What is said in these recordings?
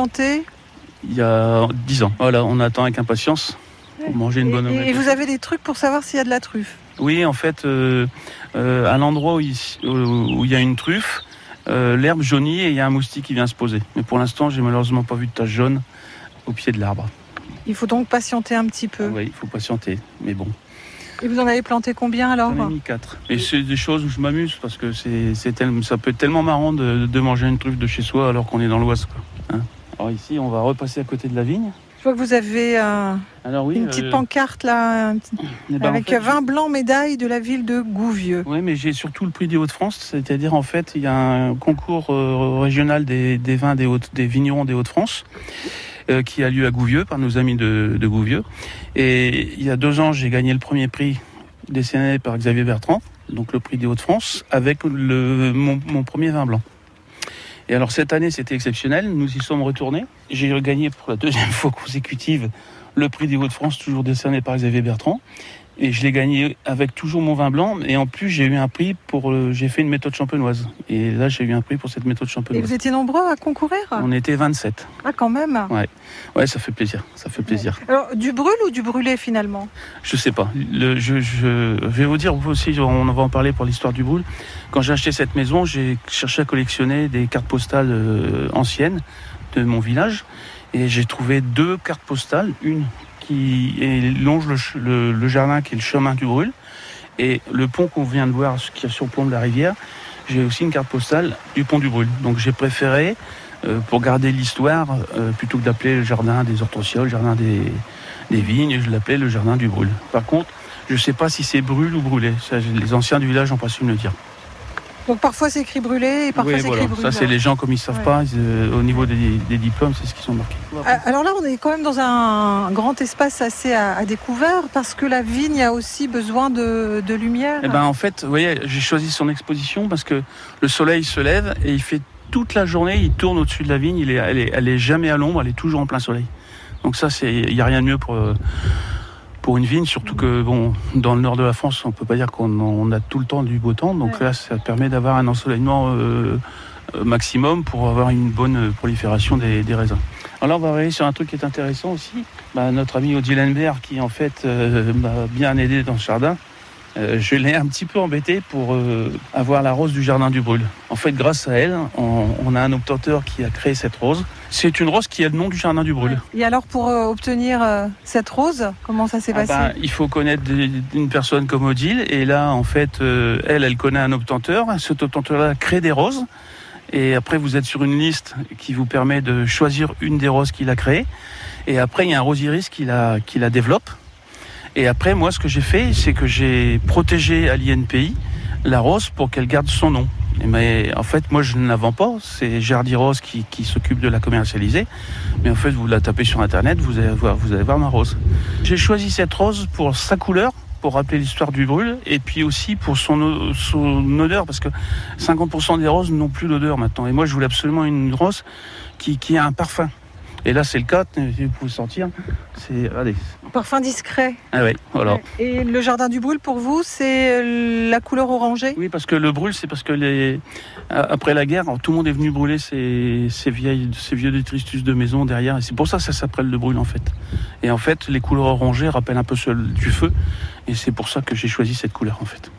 Planté Il y a 10 ans. Voilà, on attend avec impatience pour manger une bonne et, omelette. et vous avez des trucs pour savoir s'il y a de la truffe Oui, en fait, euh, euh, à l'endroit où, il- où- où il y a une truffe, euh, l'herbe jaunit et il y a un moustique qui vient se poser. Mais pour l'instant, j'ai malheureusement pas vu de tache jaune au pied de l'arbre. Il faut donc patienter un petit peu. Ah oui, il faut patienter. Mais bon, Et vous en avez planté combien alors j'en ai mis 4. Et c'est des choses où je m'amuse parce que c'est, ça peut être tellement marrant de, de manger une truffe de chez soi alors qu'on est dans l'Oise. hein. Alors ici, on va repasser à côté de la vigne. Je vois que vous avez euh, Alors oui, une petite euh, pancarte là, eh ben, en avec fait, vin blanc médaille de la ville de Gouvieux. Oui, mais j'ai surtout le prix des Hauts-de-France, c'est-à-dire en fait, il y a un concours euh, régional des, des vins des, Hauts- des vignerons des Hauts-de-France qui a lieu à Gouvieux par nos amis de, de Gouvieux. Et il y a deux ans, j'ai gagné le premier prix décerné par Xavier Bertrand, donc le prix des Hauts-de-France, avec le, mon, mon premier vin blanc. Et alors cette année, c'était exceptionnel, nous y sommes retournés. J'ai gagné pour la deuxième fois consécutive le prix des Hauts-de-France, toujours décerné par Xavier Bertrand. Et je l'ai gagné avec toujours mon vin blanc. Et en plus, j'ai eu un prix pour. J'ai fait une méthode champenoise. Et là, j'ai eu un prix pour cette méthode Et champenoise. vous étiez nombreux à concourir On était 27. Ah quand même Ouais, ça fait plaisir. Ça fait plaisir. Alors du brûle ou du brûlé finalement? Je sais pas. Le, je, je, je vais vous dire vous aussi, on va en parler pour l'histoire du boule. Quand j'ai acheté cette maison, j'ai cherché à collectionner des cartes postales euh, anciennes de mon village. Et j'ai trouvé deux cartes postales. Une qui longe le, jardin qui est le chemin du brûle. Et le pont qu'on vient de voir, qui est sur le pont de la rivière, j'ai aussi une carte postale du pont du brûle. Donc j'ai préféré, euh, pour garder l'histoire, euh, plutôt que d'appeler le jardin des hortensias, le jardin des, vignes, je l'appelais le jardin du brûle. Par contre, je ne sais pas si c'est brûle ou brûlé. Les anciens du village n'ont pas su me le dire. Donc parfois c'est écrit brûlé et parfois Oui, c'est voilà. écrit brûle. Ça, c'est les gens, comme ils ne savent Ouais. pas, ils, euh, au niveau des, des diplômes, c'est ce qu'ils sont marqués. Ah, Alors là, on est quand même dans un grand espace assez à, à découvert parce que la vigne a aussi besoin de, de lumière. Eh ben, en fait, vous voyez, j'ai choisi son exposition parce que le soleil se lève et il fait toute la journée, il tourne au-dessus de la vigne, il est, elle, est, elle est jamais à l'ombre, elle est toujours en plein soleil. Donc ça, c'est, il n'y a rien de mieux pour, euh, pour une vigne, surtout que bon, dans le nord de la France, on peut pas dire qu'on on a tout le temps du beau temps. Donc Ouais. là, ça permet d'avoir un ensoleillement euh, euh, maximum pour avoir une bonne prolifération des, des raisins. Alors là, on va arriver sur un truc qui est intéressant aussi. Bah, notre ami Odile Lenbert, qui en fait euh, m'a bien aidé dans ce jardin, euh, je l'ai un petit peu embêté pour euh, avoir la rose du jardin du brûle. En fait, grâce à elle, on, on a un obtenteur qui a créé cette rose. C'est une rose qui a le nom du jardin du brûle. Et alors pour euh, obtenir euh, cette rose, comment ça s'est Ah passé ben, il faut connaître des- une personne comme Odile. Et là, en fait, euh, elle, elle connaît un obtenteur. Cet obtenteur-là crée des roses. Et après, vous êtes sur une liste qui vous permet de choisir une des roses qu'il a créées. Et après, il y a un rosiris qui la, qui la développe. Et après, moi, ce que j'ai fait, c'est que j'ai protégé à l'INPI la rose pour qu'elle garde son nom. Mais en fait, moi, je ne la vends pas. C'est Jardy Rose qui, s'occupe de la commercialiser. Mais en fait, vous la tapez sur Internet, vous allez voir, ma rose. J'ai choisi cette rose pour sa couleur, pour rappeler l'histoire du brûle, et puis aussi pour son, odeur, parce que 50% des roses n'ont plus d'odeur maintenant. Et moi, je voulais absolument une rose qui a un parfum. Et là, c'est le cas, vous pouvez sentir. C'est, allez. Parfum discret. Ah voilà. Et le jardin du brûle pour vous, c'est euh, la couleur orangée? Oui, parce que le brûle, c'est parce que les... après la guerre, tout le monde est venu brûler ces, ces, vieilles, ces vieux détritus de maison derrière. Et c'est pour ça que ça s'appelle le brûle, en fait. Et en fait, les couleurs orangées rappellent un peu celles du feu. Et c'est pour ça que j'ai choisi cette couleur, en fait.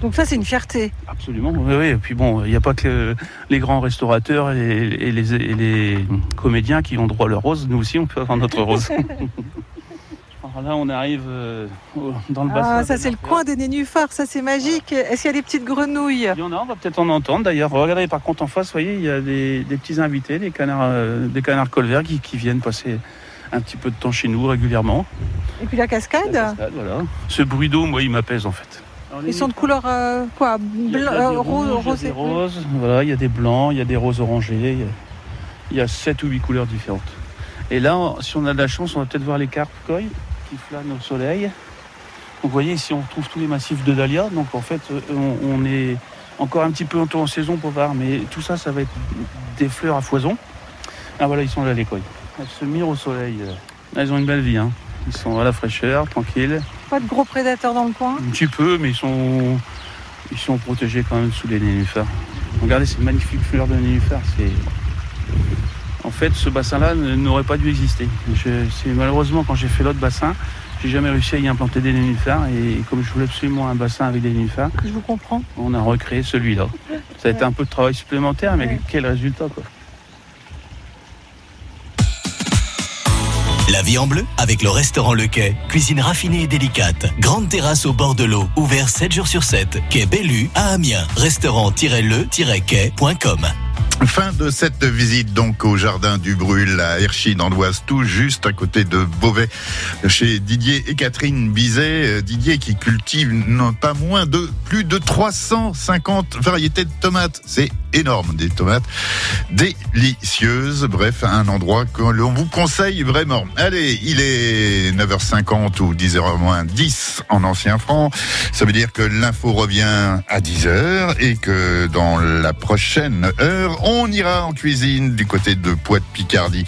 Donc ça c'est une fierté. Absolument, oui, oui. Et puis bon, il n'y a pas que les grands restaurateurs et, et les, et les comédiens qui ont droit à leur rose. Nous aussi, on peut avoir notre rose. Alors là, on arrive euh, dans le bassin. Ah ça c'est le coin des nénuphars, ça c'est magique. Est-ce qu'il y a des petites grenouilles? Il y en a, on va peut-être en entendre d'ailleurs. Regardez par contre en face, vous voyez, il y a des, des petits invités, des canards, euh, des canards colverts qui, qui viennent passer un petit peu de temps chez nous régulièrement. Et puis la cascade? La cascade, voilà. Ce bruit d'eau, moi, il m'apaise en fait. Ils sont de couleur euh, quoi Blanc, rouges, rose, il y a des voilà, il y a des blancs, il y a des roses orangées, il y a, sept ou huit couleurs différentes. Et là, si on a de la chance, on va peut-être voir les carpes koi qui flânent au soleil. Donc, vous voyez, ici, on trouve tous les massifs de dahlia. Donc, en fait, euh, on, on est encore un petit peu en temps en saison pour voir, mais tout ça, ça va être des fleurs à foison. Ah, voilà, ils sont là, les koi. Elles se mirent au soleil. Elles ont une belle vie, hein. Ils sont à la fraîcheur, tranquilles. Pas de gros prédateurs dans le coin. Un petit peu, mais ils sont, ils sont protégés quand même sous les nénuphars. Regardez ces magnifiques fleurs de nénuphars, en fait, ce bassin-là n'aurait pas dû exister. C'est malheureusement quand j'ai fait l'autre bassin, j'ai jamais réussi à y implanter des nénuphars et comme je voulais absolument un bassin avec des nénuphars, je vous comprends. On a recréé celui-là. Ça a été un peu de travail supplémentaire, mais quel résultat quoi. La vie en bleu avec le restaurant Le Quai. Cuisine raffinée et délicate. Grande terrasse au bord de l'eau. Ouvert 7 jours sur 7. Quai Bellu à Amiens. Restaurant-le-quai.com. Fin de cette visite donc au jardin du Brûle à Herchy dans l'Oise, tout juste à côté de Beauvais, chez Didier et Catherine Bizet. Euh, Didier qui cultive pas moins de plus de 350 variétés de tomates. C'est énorme, des tomates délicieuses. Bref, un endroit que l'on vous conseille vraiment. Allez, il est 9h50 ou 10h moins 10 en ancien franc. Ça veut dire que l'info revient à 10h et que dans la prochaine heure, on ira en cuisine du côté de Poitou-Picardie.